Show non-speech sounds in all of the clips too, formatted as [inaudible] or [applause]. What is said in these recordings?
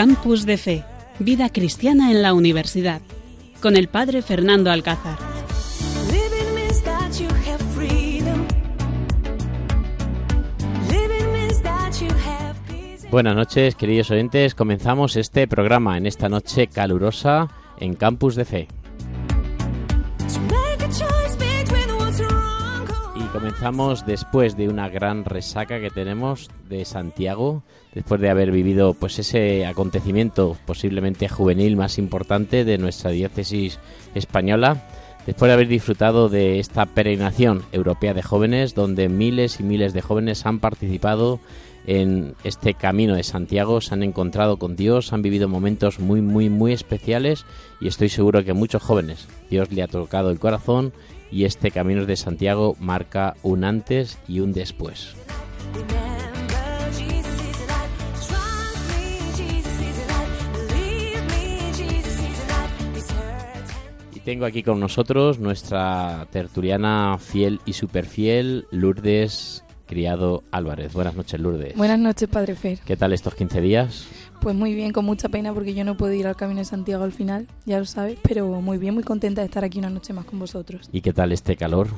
Campus de Fe, Vida Cristiana en la Universidad, con el Padre Fernando Alcázar. Buenas noches, queridos oyentes. Comenzamos este programa en esta noche calurosa en Campus de Fe. Comenzamos después de una gran resaca que tenemos de Santiago, después de haber vivido pues ese acontecimiento posiblemente juvenil más importante de nuestra diócesis española, después de haber disfrutado de esta peregrinación europea de jóvenes donde miles y miles de jóvenes han participado en este camino de Santiago, se han encontrado con Dios, han vivido momentos muy, muy, muy especiales y estoy seguro que muchos jóvenes Dios le ha tocado el corazón y este camino de Santiago marca un antes y un después. Y tengo aquí con nosotros nuestra tertuliana fiel y superfiel, Lourdes Criado Álvarez. Buenas noches, Lourdes. Buenas noches, Padre Fer. ¿Qué tal estos 15 días? Pues muy bien, con mucha pena porque yo no puedo ir al Camino de Santiago al final, ya lo sabes, pero muy bien, muy contenta de estar aquí una noche más con vosotros. ¿Y qué tal este calor?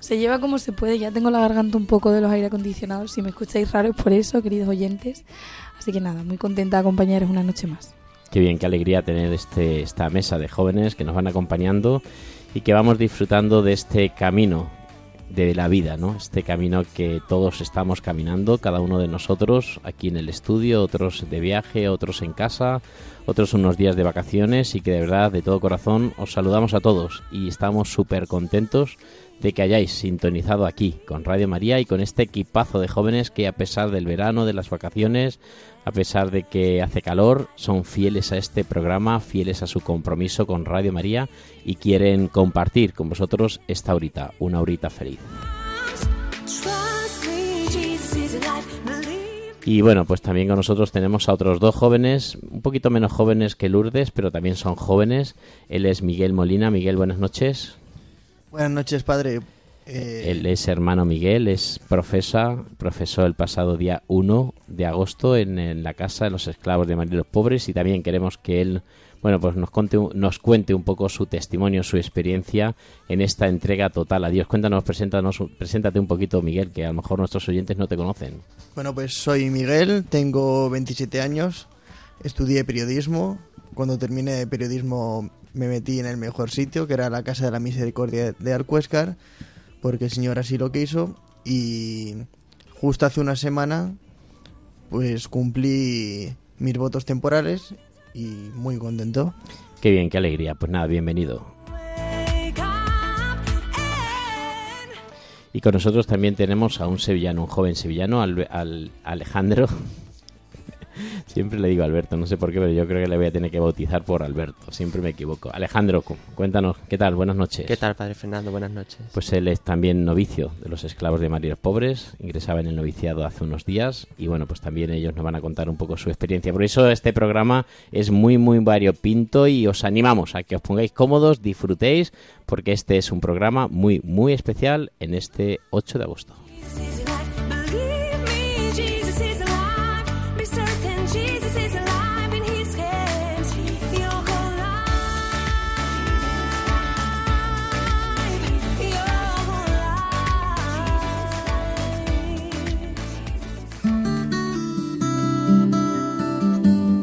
Se lleva como se puede, ya tengo la garganta un poco de los aire acondicionados, si me escucháis raro es por eso, queridos oyentes. Así que nada, muy contenta de acompañaros una noche más. Qué bien, qué alegría tener este, esta mesa de jóvenes que nos van acompañando y que vamos disfrutando de este camino de la vida, ¿no? Este camino que todos estamos caminando, cada uno de nosotros aquí en el estudio, otros de viaje, otros en casa, otros unos días de vacaciones y que de verdad, de todo corazón, os saludamos a todos y estamos súper contentos de que hayáis sintonizado aquí con Radio María y con este equipazo de jóvenes que a pesar del verano, de las vacaciones, a pesar de que hace calor, son fieles a este programa, fieles a su compromiso con Radio María y quieren compartir con vosotros esta horita, una horita feliz. Y bueno, pues también con nosotros tenemos a otros dos jóvenes, un poquito menos jóvenes que Lourdes, pero también son jóvenes. Él es Miguel Molina. Miguel, buenas noches. Buenas noches, padre. Eh... Él es hermano Miguel, es profesor, profesor el pasado día 1 de agosto en, en, la Casa de los Esclavos de María los Pobres y también queremos que él bueno, pues nos, conte, nos cuente un poco su testimonio, su experiencia en esta entrega total a Dios. Cuéntanos, preséntanos, preséntate un poquito, Miguel, que a lo mejor nuestros oyentes no te conocen. Bueno, pues soy Miguel, tengo 27 años, estudié periodismo. Cuando terminé periodismo me metí en el mejor sitio, que era la Casa de la Misericordia de Alcuéscar, porque el Señor así lo quiso. Y justo hace una semana, pues cumplí mis votos temporales y muy contento. Qué bien, qué alegría. Pues nada, bienvenido. Y con nosotros también tenemos a un sevillano, un joven sevillano, al, al Alejandro. Siempre le digo Alberto, no sé por qué, pero yo creo que le voy a tener que bautizar por Alberto. Siempre me equivoco. Alejandro, cuéntanos, ¿qué tal? Buenas noches. ¿Qué tal, Padre Fernando? Buenas noches. Pues él es también novicio de los esclavos de María Pobres. Ingresaba en el noviciado hace unos días. Y bueno, pues también ellos nos van a contar un poco su experiencia. Por eso este programa es muy, muy variopinto y os animamos a que os pongáis cómodos, disfrutéis, porque este es un programa muy, muy especial en este 8 de agosto.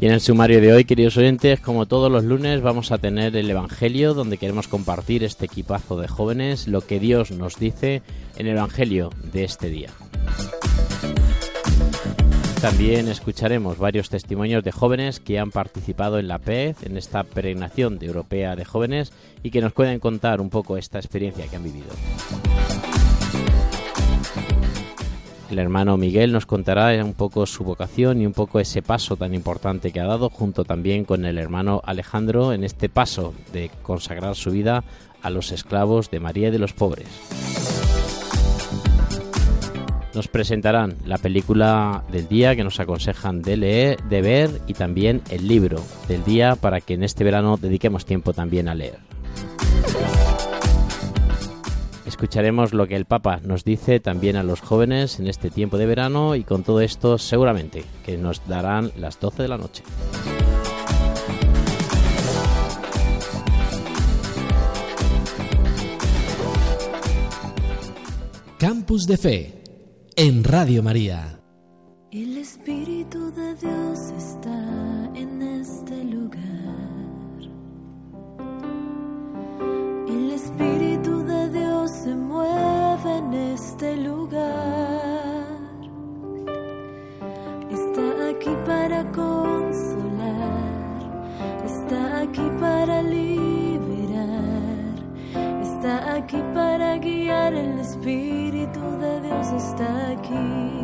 Y en el sumario de hoy, queridos oyentes, como todos los lunes, vamos a tener el Evangelio, donde queremos compartir este equipazo de jóvenes, lo que Dios nos dice en el Evangelio de este día. También escucharemos varios testimonios de jóvenes que han participado en la PEZ, en esta peregrinación de europea de jóvenes, y que nos pueden contar un poco esta experiencia que han vivido. El hermano Miguel nos contará un poco su vocación y un poco ese paso tan importante que ha dado junto también con el hermano Alejandro en este paso de consagrar su vida a los esclavos de María y de los pobres. Nos presentarán la película del día que nos aconsejan de leer, de ver y también el libro del día para que en este verano dediquemos tiempo también a leer escucharemos lo que el Papa nos dice también a los jóvenes en este tiempo de verano y con todo esto seguramente que nos darán las 12 de la noche. Campus de Fe en Radio María. El Espíritu de Dios está en este lugar. El Espíritu de Dios se mueve en este lugar. Está aquí para consolar, está aquí para liberar, está aquí para guiar. El Espíritu de Dios está aquí.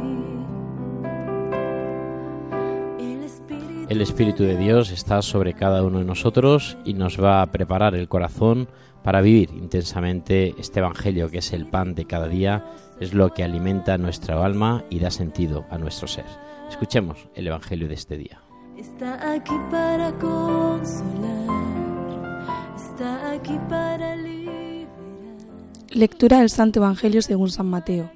El Espíritu de Dios está sobre cada uno de nosotros y nos va a preparar el corazón para vivir intensamente este Evangelio que es el pan de cada día, es lo que alimenta nuestra alma y da sentido a nuestro ser. Escuchemos el Evangelio de este día. Está aquí para consolar, está aquí para liberar. Lectura del Santo Evangelio según San Mateo.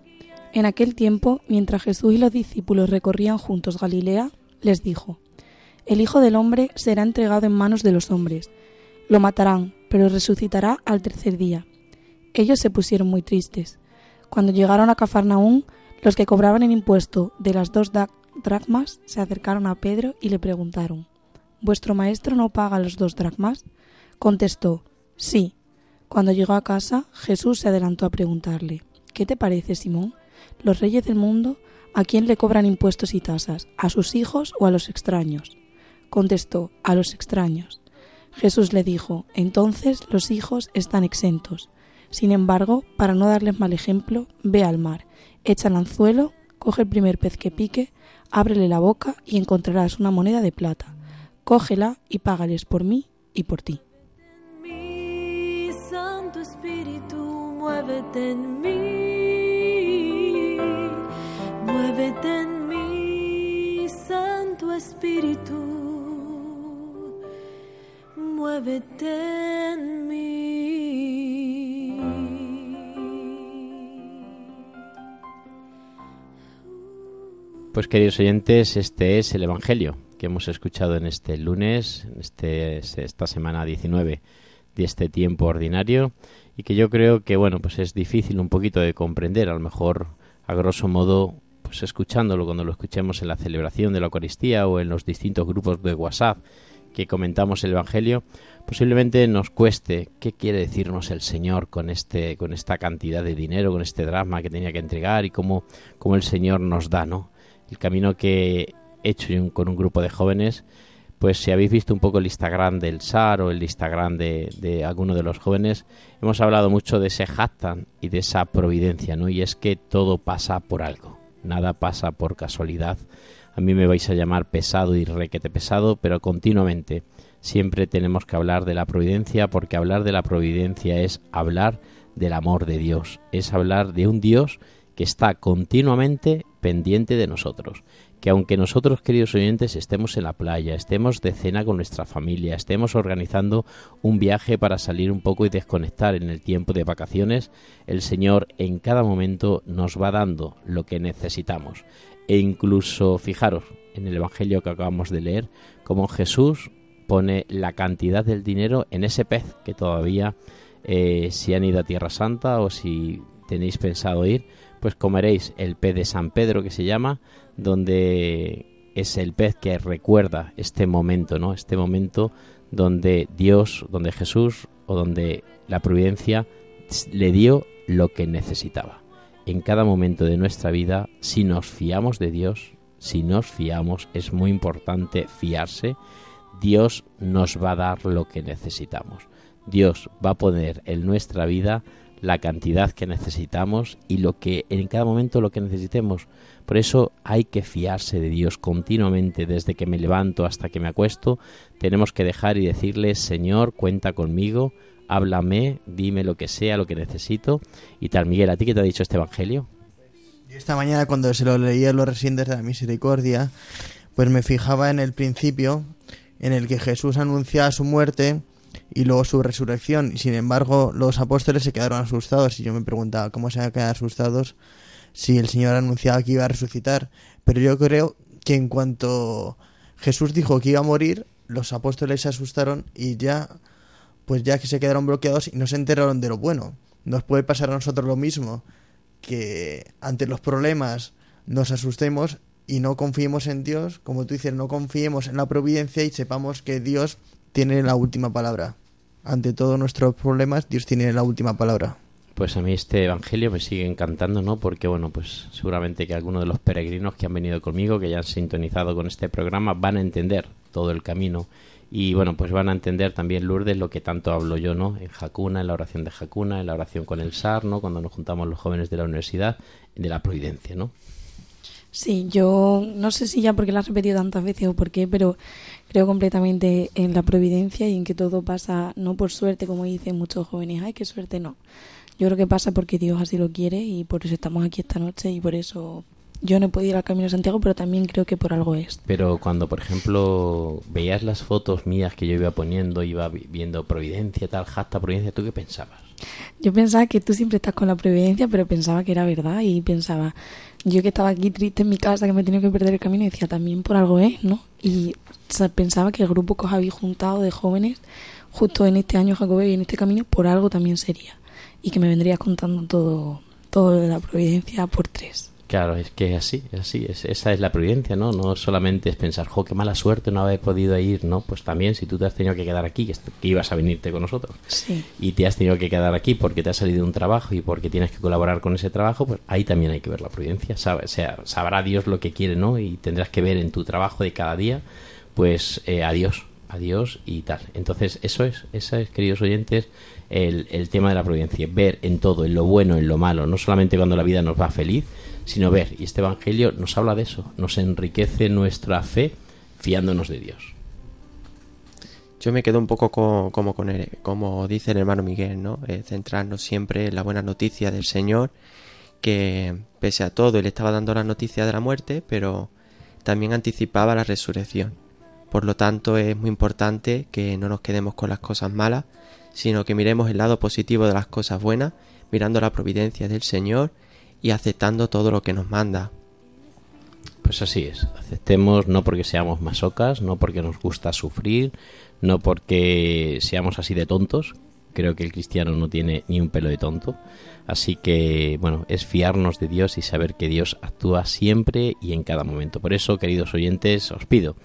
En aquel tiempo, mientras Jesús y los discípulos recorrían juntos Galilea, les dijo, El Hijo del Hombre será entregado en manos de los hombres, lo matarán, pero resucitará al tercer día. Ellos se pusieron muy tristes. Cuando llegaron a Cafarnaún, los que cobraban el impuesto de las dos dracmas se acercaron a Pedro y le preguntaron, ¿Vuestro maestro no paga los dos dracmas? Contestó, sí. Cuando llegó a casa, Jesús se adelantó a preguntarle, ¿qué te parece, Simón? Los reyes del mundo, ¿a quién le cobran impuestos y tasas? ¿A sus hijos o a los extraños? Contestó, a los extraños. Jesús le dijo, entonces los hijos están exentos. Sin embargo, para no darles mal ejemplo, ve al mar, echa el anzuelo, coge el primer pez que pique, ábrele la boca y encontrarás una moneda de plata. Cógela y págales por mí y por ti. Muévete en mí, muévete en mí, Santo Espíritu, muévete en mí. Pues queridos oyentes, este es el Evangelio que hemos escuchado en este lunes, en este, esta semana 19 de este tiempo ordinario y que yo creo que bueno pues es difícil un poquito de comprender a lo mejor a grosso modo pues escuchándolo cuando lo escuchemos en la celebración de la Eucaristía o en los distintos grupos de WhatsApp que comentamos el Evangelio, posiblemente nos cueste qué quiere decirnos el Señor con este con esta cantidad de dinero, con este drama que tenía que entregar y cómo, cómo el Señor nos da, ¿no? El camino que he hecho con un grupo de jóvenes, pues si habéis visto un poco el Instagram del SAR o el Instagram de, de alguno de los jóvenes, hemos hablado mucho de ese jactan y de esa providencia, ¿no? Y es que todo pasa por algo, nada pasa por casualidad. A mí me vais a llamar pesado y requete pesado, pero continuamente siempre tenemos que hablar de la providencia porque hablar de la providencia es hablar del amor de Dios, es hablar de un Dios que está continuamente pendiente de nosotros, que aunque nosotros, queridos oyentes, estemos en la playa, estemos de cena con nuestra familia, estemos organizando un viaje para salir un poco y desconectar en el tiempo de vacaciones, el Señor en cada momento nos va dando lo que necesitamos. E incluso, fijaros, en el Evangelio que acabamos de leer, como Jesús pone la cantidad del dinero en ese pez que todavía, eh, si han ido a Tierra Santa o si tenéis pensado ir, pues comeréis el pez de San Pedro que se llama, donde es el pez que recuerda este momento, ¿no? Este momento donde Dios, donde Jesús o donde la providencia le dio lo que necesitaba. En cada momento de nuestra vida, si nos fiamos de Dios, si nos fiamos, es muy importante fiarse, Dios nos va a dar lo que necesitamos. Dios va a poner en nuestra vida la cantidad que necesitamos y lo que en cada momento lo que necesitemos. Por eso hay que fiarse de Dios continuamente desde que me levanto hasta que me acuesto. Tenemos que dejar y decirle, Señor, cuenta conmigo, háblame, dime lo que sea, lo que necesito y tal. Miguel, ¿a ti qué te ha dicho este evangelio? Yo esta mañana cuando se lo leía los residentes de la misericordia, pues me fijaba en el principio en el que Jesús anunciaba su muerte y luego su resurrección. Y sin embargo, los apóstoles se quedaron asustados y yo me preguntaba cómo se van a quedar asustados si el Señor anunciaba que iba a resucitar. Pero yo creo que en cuanto Jesús dijo que iba a morir, los apóstoles se asustaron y ya, pues ya que se quedaron bloqueados y no se enteraron de lo bueno. Nos puede pasar a nosotros lo mismo, que ante los problemas nos asustemos y no confiemos en Dios, como tú dices, no confiemos en la providencia y sepamos que Dios tiene la última palabra. Ante todos nuestros problemas, Dios tiene la última palabra. Pues a mí este evangelio me sigue encantando, ¿no? Porque, bueno, pues seguramente que algunos de los peregrinos que han venido conmigo, que ya han sintonizado con este programa, van a entender todo el camino. Y, bueno, pues van a entender también, Lourdes, lo que tanto hablo yo, ¿no? En Jacuna, en la oración de Jacuna, en la oración con el SAR, ¿no? Cuando nos juntamos los jóvenes de la universidad, de la providencia, ¿no? Sí, yo no sé si ya porque la has repetido tantas veces o por qué, pero creo completamente en la providencia y en que todo pasa no por suerte, como dicen muchos jóvenes, ay, qué suerte, no. Yo creo que pasa porque Dios así lo quiere y por eso estamos aquí esta noche y por eso yo no he podido ir al Camino de Santiago, pero también creo que por algo es. Pero cuando, por ejemplo, veías las fotos mías que yo iba poniendo, iba viendo Providencia, tal, Jasta Providencia, ¿tú qué pensabas? Yo pensaba que tú siempre estás con la Providencia, pero pensaba que era verdad y pensaba, yo que estaba aquí triste en mi casa, que me he tenido que perder el camino, decía, también por algo es, ¿no? Y pensaba que el grupo que os habéis juntado de jóvenes, justo en este año Jacobeo y en este camino, por algo también sería. Y que me vendrías contando todo, todo de la Providencia por tres. Claro, es que es así, es así, es, esa es la providencia, ¿no? No solamente es pensar, jo, qué mala suerte no haber podido ir, ¿no? Pues también si tú te has tenido que quedar aquí, que, ibas a venirte con nosotros, sí. y te has tenido que quedar aquí porque te ha salido un trabajo y porque tienes que colaborar con ese trabajo, pues ahí también hay que ver la providencia, sabe, o sea, sabrá Dios lo que quiere, ¿no? Y tendrás que ver en tu trabajo de cada día, pues eh, a Dios, a Dios y tal. Entonces, eso es, eso es, queridos oyentes, el, el tema de la providencia, ver en todo, en lo bueno, en lo malo, no solamente cuando la vida nos va feliz, sino ver. Y este Evangelio nos habla de eso, nos enriquece nuestra fe fiándonos de Dios. Yo me quedo un poco como, con el, como dice el hermano Miguel, ¿no? Eh, centrarnos siempre en la buena noticia del Señor, que pese a todo él estaba dando la noticia de la muerte, pero también anticipaba la resurrección. Por lo tanto, es muy importante que no nos quedemos con las cosas malas, sino que miremos el lado positivo de las cosas buenas, mirando la providencia del Señor y aceptando todo lo que nos manda. Pues así es, aceptemos no porque seamos masocas, no porque nos gusta sufrir, no porque seamos así de tontos, creo que el cristiano no tiene ni un pelo de tonto, así que bueno, es fiarnos de Dios y saber que Dios actúa siempre y en cada momento. Por eso, queridos oyentes, os pido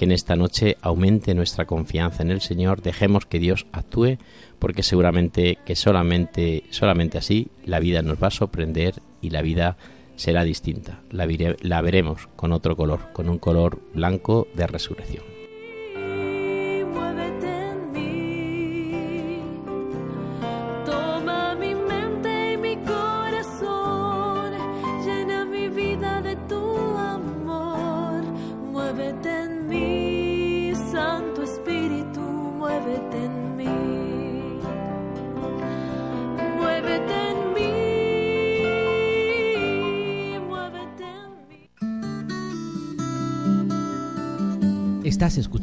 que en esta noche aumente nuestra confianza en el Señor, dejemos que Dios actúe, porque seguramente que solamente, solamente así la vida nos va a sorprender y la vida será distinta. La, la veremos con otro color, con un color blanco de resurrección.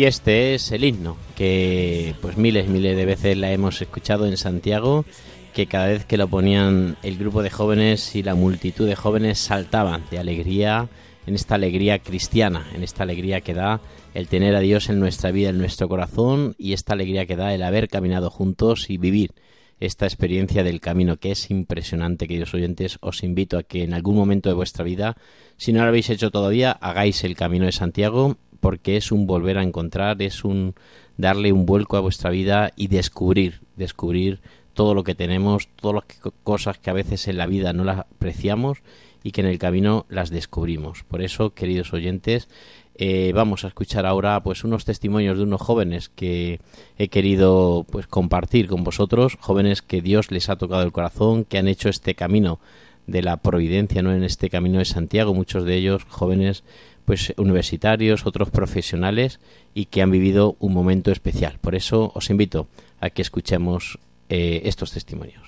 Y este es el himno, que pues miles, miles de veces la hemos escuchado en Santiago, que cada vez que lo ponían el grupo de jóvenes y la multitud de jóvenes saltaban de alegría, en esta alegría cristiana, en esta alegría que da el tener a Dios en nuestra vida, en nuestro corazón, y esta alegría que da el haber caminado juntos y vivir esta experiencia del camino, que es impresionante, queridos oyentes. Os invito a que en algún momento de vuestra vida, si no lo habéis hecho todavía, hagáis el camino de Santiago porque es un volver a encontrar, es un darle un vuelco a vuestra vida y descubrir, descubrir todo lo que tenemos, todas las cosas que a veces en la vida no las apreciamos y que en el camino las descubrimos. Por eso, queridos oyentes, eh, vamos a escuchar ahora pues unos testimonios de unos jóvenes que he querido pues compartir con vosotros, jóvenes que Dios les ha tocado el corazón, que han hecho este camino de la providencia, no en este camino de Santiago, muchos de ellos jóvenes pues universitarios, otros profesionales y que han vivido un momento especial. Por eso os invito a que escuchemos eh, estos testimonios.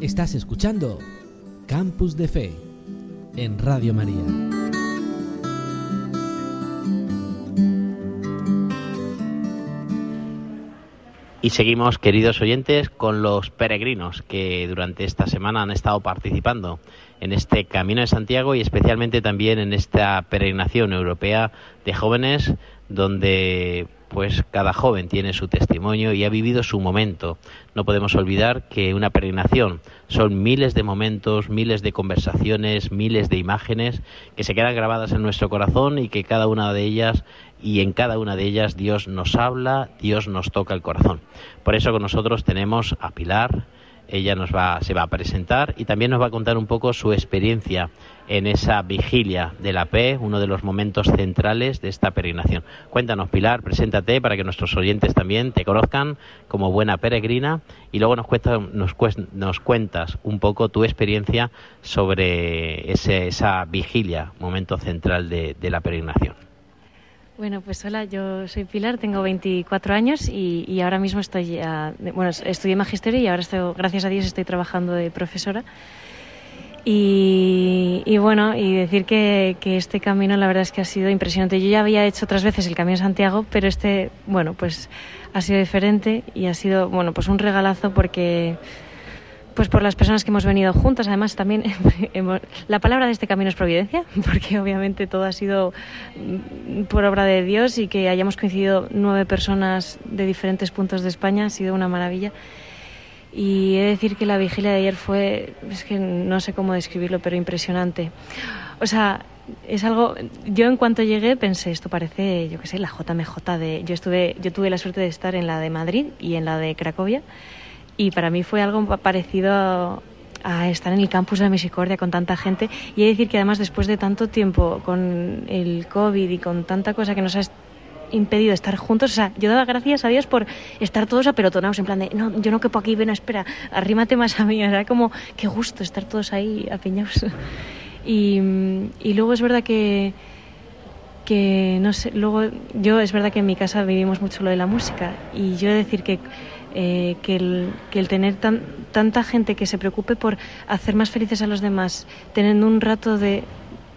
Estás escuchando Campus de Fe en Radio María. Y seguimos, queridos oyentes, con los peregrinos que durante esta semana han estado participando en este Camino de Santiago y especialmente también en esta peregrinación europea de jóvenes donde pues cada joven tiene su testimonio y ha vivido su momento. No podemos olvidar que una peregrinación son miles de momentos, miles de conversaciones, miles de imágenes que se quedan grabadas en nuestro corazón y que cada una de ellas y en cada una de ellas Dios nos habla, Dios nos toca el corazón. Por eso con nosotros tenemos a Pilar, ella nos va, se va a presentar y también nos va a contar un poco su experiencia en esa vigilia de la P, uno de los momentos centrales de esta peregrinación. Cuéntanos, Pilar, preséntate para que nuestros oyentes también te conozcan como buena peregrina y luego nos, cuesta, nos, nos cuentas un poco tu experiencia sobre ese, esa vigilia, momento central de, de la peregrinación. Bueno, pues hola, yo soy Pilar, tengo 24 años y, y ahora mismo estoy, ya, bueno, estudié magisterio y ahora estoy, gracias a Dios estoy trabajando de profesora. Y, y bueno, y decir que, que, este camino la verdad es que ha sido impresionante. Yo ya había hecho otras veces el Camino de Santiago, pero este, bueno, pues ha sido diferente y ha sido, bueno, pues un regalazo porque pues por las personas que hemos venido juntas. Además, también [laughs] hemos, la palabra de este camino es providencia, [laughs] porque obviamente todo ha sido por obra de Dios y que hayamos coincidido nueve personas de diferentes puntos de España ha sido una maravilla. Y he de decir que la vigilia de ayer fue, es que no sé cómo describirlo, pero impresionante. O sea, es algo yo en cuanto llegué pensé esto parece yo qué sé la JMJ de yo estuve yo tuve la suerte de estar en la de Madrid y en la de Cracovia y para mí fue algo parecido a estar en el campus de la Misericordia con tanta gente y he de decir que además después de tanto tiempo con el COVID y con tanta cosa que nos ha impedido estar juntos, o sea, yo daba gracias a Dios por estar todos apelotonados, en plan de, no, yo no quepo aquí, ven, espera, arrímate más a mí, [laughs] era como, qué gusto estar todos ahí apiñados. [laughs] Y, luego es verdad que, que, no sé, luego yo es verdad que en mi casa vivimos mucho lo de la música y yo he de decir que eh, que, el, que, el, tener tan, tanta gente que se preocupe por hacer más felices a los demás, teniendo un rato de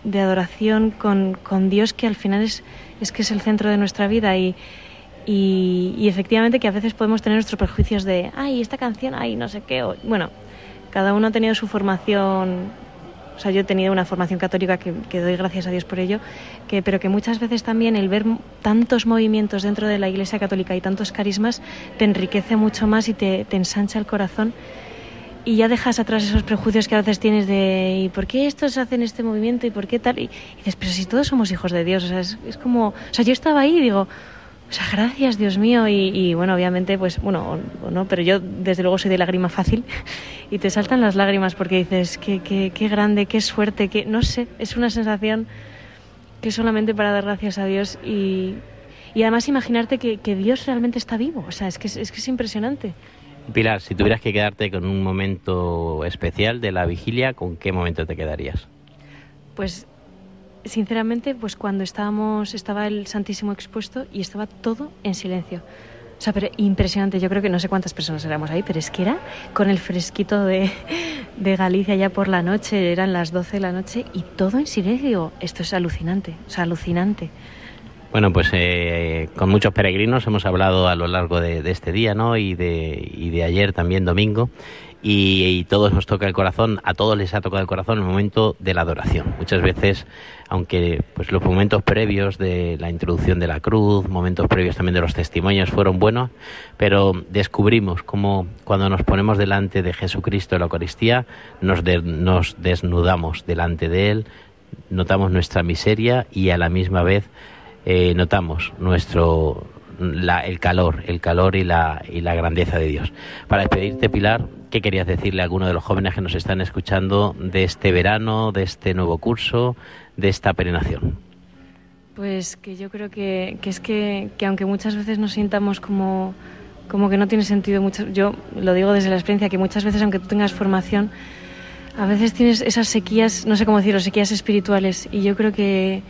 de adoración con, con, Dios que al final es, es que es el centro de nuestra vida y, y, y, efectivamente que a veces podemos tener nuestros prejuicios de, ay, esta canción, ay, no sé qué. O, bueno, cada uno ha tenido su formación o sea, yo he tenido una formación católica que, doy gracias a Dios por ello, que, pero que muchas veces también el ver tantos movimientos dentro de la Iglesia Católica y tantos carismas te enriquece mucho más y te, te ensancha el corazón y ya dejas atrás esos prejuicios que a veces tienes de ¿y por qué estos hacen este movimiento y por qué tal? Y, y dices, pero si todos somos hijos de Dios, o sea, es, es, como, o sea, yo estaba ahí y digo, o sea, gracias Dios mío y, y bueno, obviamente, pues bueno, o, o no, pero yo desde luego soy de lágrima fácil [laughs] y te saltan las lágrimas porque dices, qué, qué, qué grande, qué suerte, que no sé, es una sensación que solamente para dar gracias a Dios y, y además imaginarte que, que, Dios realmente está vivo, o sea, es que es, es que es impresionante. Pilar, si tuvieras que quedarte con un momento especial de la vigilia, ¿con qué momento te quedarías? Pues sinceramente, pues cuando estábamos, estaba el Santísimo expuesto y estaba todo en silencio. O sea, pero impresionante. Yo creo que no sé cuántas personas éramos ahí, pero es que era con el fresquito de, de Galicia ya por la noche, eran las 12 de la noche y todo en silencio. Esto es alucinante, o sea, alucinante. Bueno, pues eh, con muchos peregrinos hemos hablado a lo largo de, de este día, ¿no? Y de, y de ayer también domingo. Y, y, todos nos toca el corazón, a todos les ha tocado el corazón el momento de la adoración. Muchas veces, aunque pues los momentos previos de la introducción de la cruz, momentos previos también de los testimonios fueron buenos, pero descubrimos cómo cuando nos ponemos delante de Jesucristo en la Eucaristía, nos, de, nos desnudamos delante de Él, notamos nuestra miseria y a la misma vez eh, notamos nuestro la, el calor, el calor y la, y la grandeza de Dios. Para despedirte, Pilar, ¿qué querías decirle a alguno de los jóvenes que nos están escuchando de este verano, de este nuevo curso, de esta perenación? Pues que yo creo que, es que, que, aunque muchas veces nos sintamos como, como que no tiene sentido, mucho, yo lo digo desde la experiencia, que muchas veces aunque tú tengas formación, a veces tienes esas sequías, no sé cómo decirlo, sequías espirituales. Y yo creo que,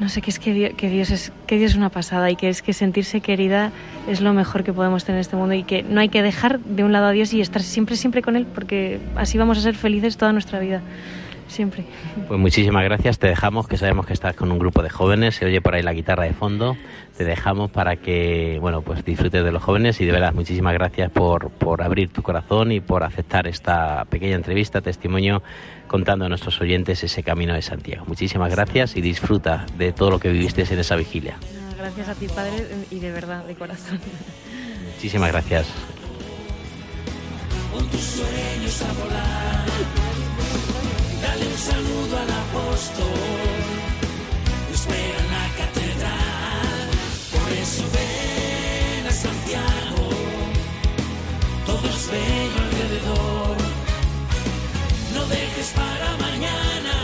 no sé, que es que Dios, que Dios es que Dios es una pasada y que es que sentirse querida es lo mejor que podemos tener en este mundo y que no hay que dejar de un lado a Dios y estar siempre siempre con él porque así vamos a ser felices toda nuestra vida. Siempre. Pues muchísimas gracias, te dejamos, que sabemos que estás con un grupo de jóvenes, se oye por ahí la guitarra de fondo, te dejamos para que, bueno, pues disfrutes de los jóvenes y de verdad muchísimas gracias por, por abrir tu corazón y por aceptar esta pequeña entrevista, testimonio contando a nuestros oyentes ese camino de Santiago. Muchísimas gracias y disfruta de todo lo que viviste en esa vigilia. Gracias a ti, Padre, y de verdad, de corazón. Muchísimas gracias. Con tus sueños a volar, dale un saludo al apóstol, espera en la catedral, por eso ven a Santiago, todo es bello alrededor. No dejes para mañana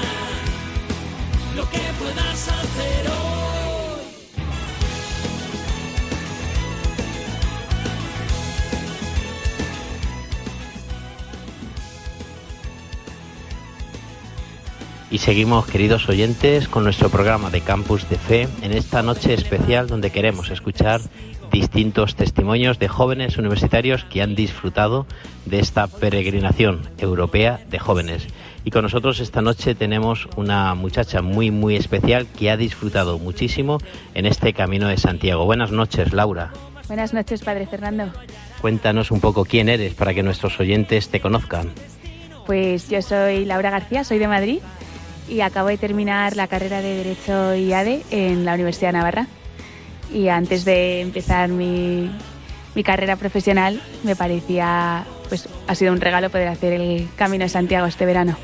lo que puedas hacer hoy. Y seguimos, queridos oyentes, con nuestro programa de Campus de Fe en esta noche especial donde queremos escuchar distintos testimonios de jóvenes universitarios que han disfrutado de esta peregrinación europea de jóvenes. Y con nosotros esta noche tenemos una muchacha muy, muy especial que ha disfrutado muchísimo en este Camino de Santiago. Buenas noches, Laura. Buenas noches, Padre Fernando. Cuéntanos un poco quién eres para que nuestros oyentes te conozcan. Pues yo soy Laura García, soy de Madrid y acabo de terminar la carrera de Derecho y ADE en la Universidad de Navarra y antes de empezar mi, mi, carrera profesional me parecía, pues ha sido un regalo poder hacer el Camino de Santiago este verano.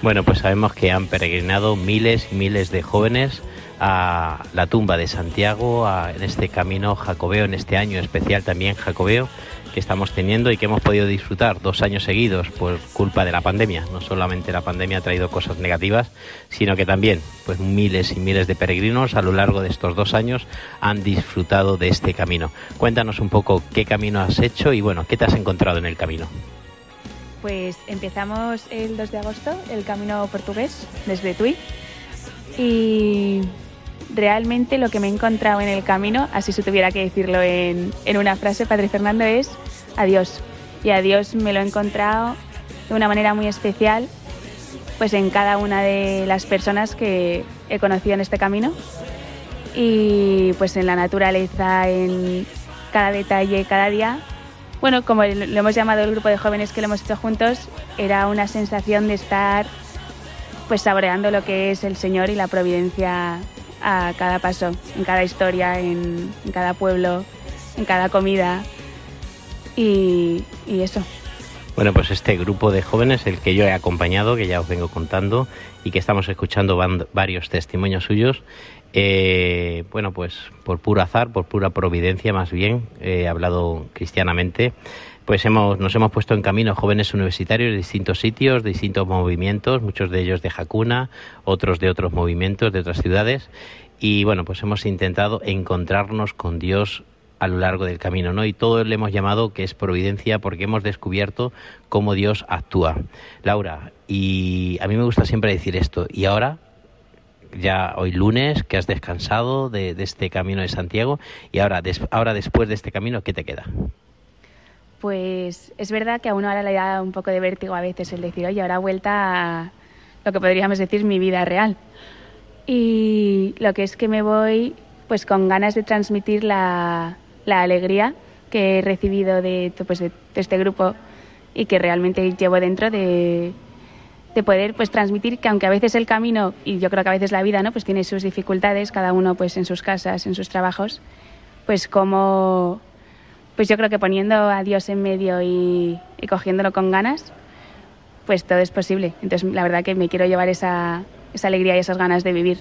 Bueno, pues sabemos que han peregrinado miles y miles de jóvenes a la tumba de Santiago, en este camino jacobeo, en este año especial también jacobeo que estamos teniendo y que hemos podido disfrutar dos años seguidos por culpa de la pandemia. No solamente la pandemia ha traído cosas negativas, sino que también pues miles y miles de peregrinos a lo largo de estos dos años han disfrutado de este camino. Cuéntanos un poco qué camino has hecho y bueno, qué te has encontrado en el camino. Pues empezamos el 2 de agosto el camino portugués desde Tui y realmente lo que me he encontrado en el camino, así se tuviera que decirlo en, en, una frase, Padre Fernando, es adiós. Y a Dios me lo he encontrado de una manera muy especial pues en cada una de las personas que he conocido en este camino y pues en la naturaleza, en cada detalle, cada día. Bueno, como lo hemos llamado el grupo de jóvenes que lo hemos hecho juntos, era una sensación de estar pues saboreando lo que es el Señor y la providencia a cada paso, en cada historia, en, cada pueblo, en cada comida y, y eso. Bueno, pues este grupo de jóvenes, el que yo he acompañado, que ya os vengo contando, y que estamos escuchando varios testimonios suyos, eh, bueno, pues por puro azar, por pura providencia más bien, he hablado cristianamente, pues hemos, nos hemos puesto en camino jóvenes universitarios de distintos sitios, de distintos movimientos, muchos de ellos de Jacuna, otros de otros movimientos, de otras ciudades, y bueno, pues hemos intentado encontrarnos con Dios a lo largo del camino, ¿no? Y todo le hemos llamado que es providencia porque hemos descubierto cómo Dios actúa. Laura, y a mí me gusta siempre decir esto, y ahora, ya hoy lunes, que has descansado de, de este camino de Santiago, y ahora, des- ahora después de este camino, ¿qué te queda? Pues es verdad que a uno ahora le da un poco de vértigo a veces el decir, oye, ahora vuelta a lo que podríamos decir mi vida real. Y lo que es que me voy pues con ganas de transmitir la, la alegría que he recibido de, pues, de, este grupo y que realmente llevo dentro de, de poder pues transmitir que aunque a veces el camino y yo creo que a veces la vida no pues tiene sus dificultades cada uno pues en sus casas en sus trabajos pues como pues yo creo que poniendo a Dios en medio y, y cogiéndolo con ganas pues todo es posible. Entonces la verdad que me quiero llevar esa, esa alegría y esas ganas de vivir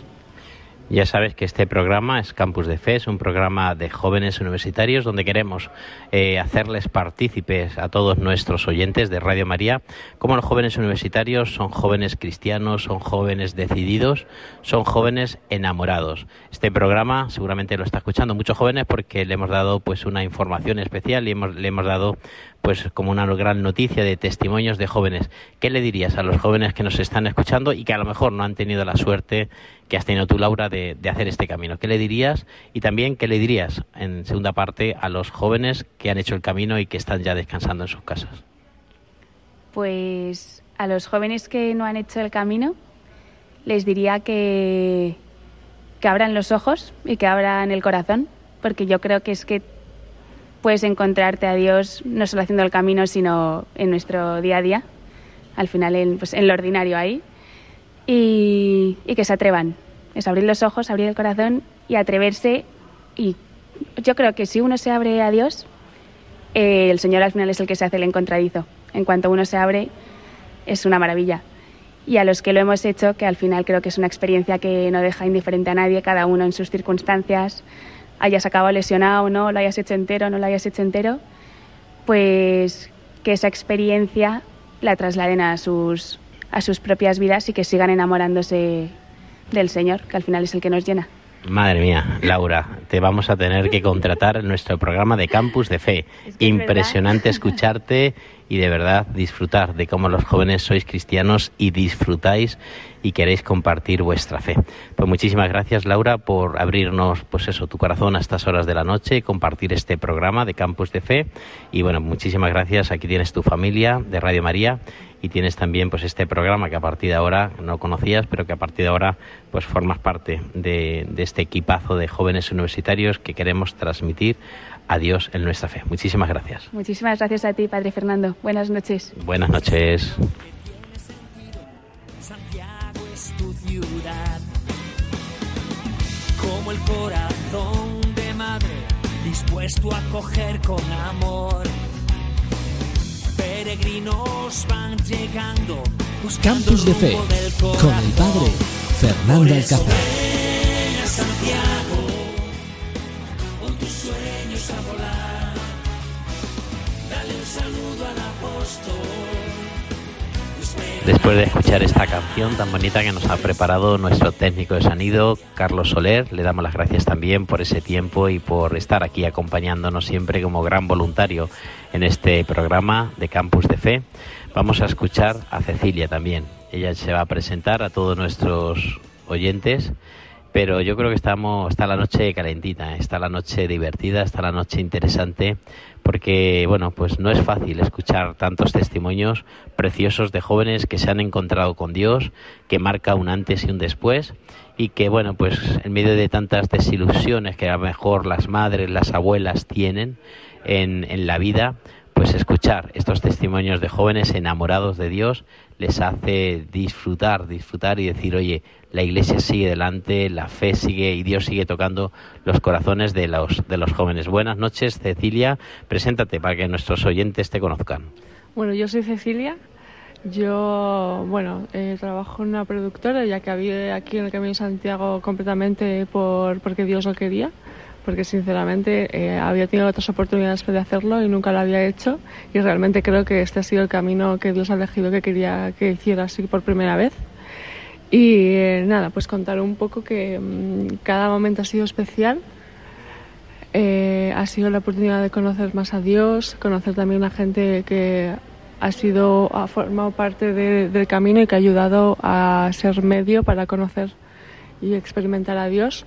Ya sabes que este programa es Campus de Fe, es un programa de jóvenes universitarios donde queremos eh, hacerles partícipes a todos nuestros oyentes de Radio María, como los jóvenes universitarios son jóvenes cristianos, son jóvenes decididos, son jóvenes enamorados. Este programa seguramente lo está escuchando muchos jóvenes porque le hemos dado pues una información especial y hemos, le hemos dado pues como una gran noticia de testimonios de jóvenes. ¿Qué le dirías a los jóvenes que nos están escuchando y que a lo mejor no han tenido la suerte que has tenido tú, Laura, de, de hacer este camino? ¿Qué le dirías? Y también, ¿qué le dirías, en segunda parte, a los jóvenes que han hecho el camino y que están ya descansando en sus casas? Pues a los jóvenes que no han hecho el camino les diría que, que abran los ojos y que abran el corazón, porque yo creo que es que puedes encontrarte a Dios no solo haciendo el camino, sino en nuestro día a día, al final en, pues, en lo ordinario ahí, y, y que se atrevan. Es abrir los ojos, abrir el corazón y atreverse. Y yo creo que si uno se abre a Dios, eh, el Señor al final es el que se hace el encontradizo. En cuanto uno se abre, es una maravilla. Y a los que lo hemos hecho, que al final creo que es una experiencia que no deja indiferente a nadie, cada uno en sus circunstancias, hayas acabado lesionado no, lo hayas hecho entero no lo hayas hecho entero, pues que esa experiencia la trasladen a sus, a sus propias vidas y que sigan enamorándose del Señor, que al final es el que nos llena. Madre mía, Laura, te vamos a tener que contratar en nuestro programa de Campus de Fe. Es que es Impresionante escucharte y de verdad disfrutar de cómo los jóvenes sois cristianos y disfrutáis y queréis compartir vuestra fe. Pues muchísimas gracias, Laura, por abrirnos, pues eso, tu corazón a estas horas de la noche, compartir este programa de Campus de Fe. Y bueno, muchísimas gracias. Aquí tienes tu familia de Radio María y tienes también pues este programa que a partir de ahora no conocías, pero que a partir de ahora pues formas parte de, de este equipazo de jóvenes universitarios que queremos transmitir a Dios en nuestra fe. Muchísimas gracias. Muchísimas gracias a ti, Padre Fernando. Buenas noches. Buenas noches. Santiago es tu ciudad. Como el corazón de madre, dispuesto a acoger con amor. Peregrinos van llegando, Campus de Fe con el padre Fernando Alcázar. Santiago, con tus sueños a volar. Dale un saludo al apóstol. Después de escuchar esta canción tan bonita que nos ha preparado nuestro técnico de sonido, Carlos Soler, le damos las gracias también por ese tiempo y por estar aquí acompañándonos siempre como gran voluntario en este programa de Campus de Fe. Vamos a escuchar a Cecilia también. Ella se va a presentar a todos nuestros oyentes pero yo creo que estamos está la noche calentita, está la noche divertida, está la noche interesante, porque bueno, pues no es fácil escuchar tantos testimonios preciosos de jóvenes que se han encontrado con Dios, que marca un antes y un después y que bueno, pues en medio de tantas desilusiones que a lo mejor las madres, las abuelas tienen en, en la vida, pues escuchar estos testimonios de jóvenes enamorados de Dios les hace disfrutar, disfrutar y decir, oye, la iglesia sigue delante, la fe sigue y Dios sigue tocando los corazones de los, de los jóvenes. Buenas noches, Cecilia. Preséntate para que nuestros oyentes te conozcan. Bueno, yo soy Cecilia. Yo, bueno, eh, trabajo en una productora, ya que había aquí en el Camino de Santiago completamente por, porque Dios lo quería porque sinceramente eh, había tenido otras oportunidades de hacerlo y nunca lo había hecho y realmente creo que este ha sido el camino que Dios ha elegido que quería que hiciera así por primera vez. Y eh, nada, pues contar un poco que mm, cada momento ha sido especial. Eh, ha sido la oportunidad de conocer más a Dios, conocer también a gente que ha sido ha formado parte del camino y que ha ayudado a ser medio para conocer y experimentar a Dios.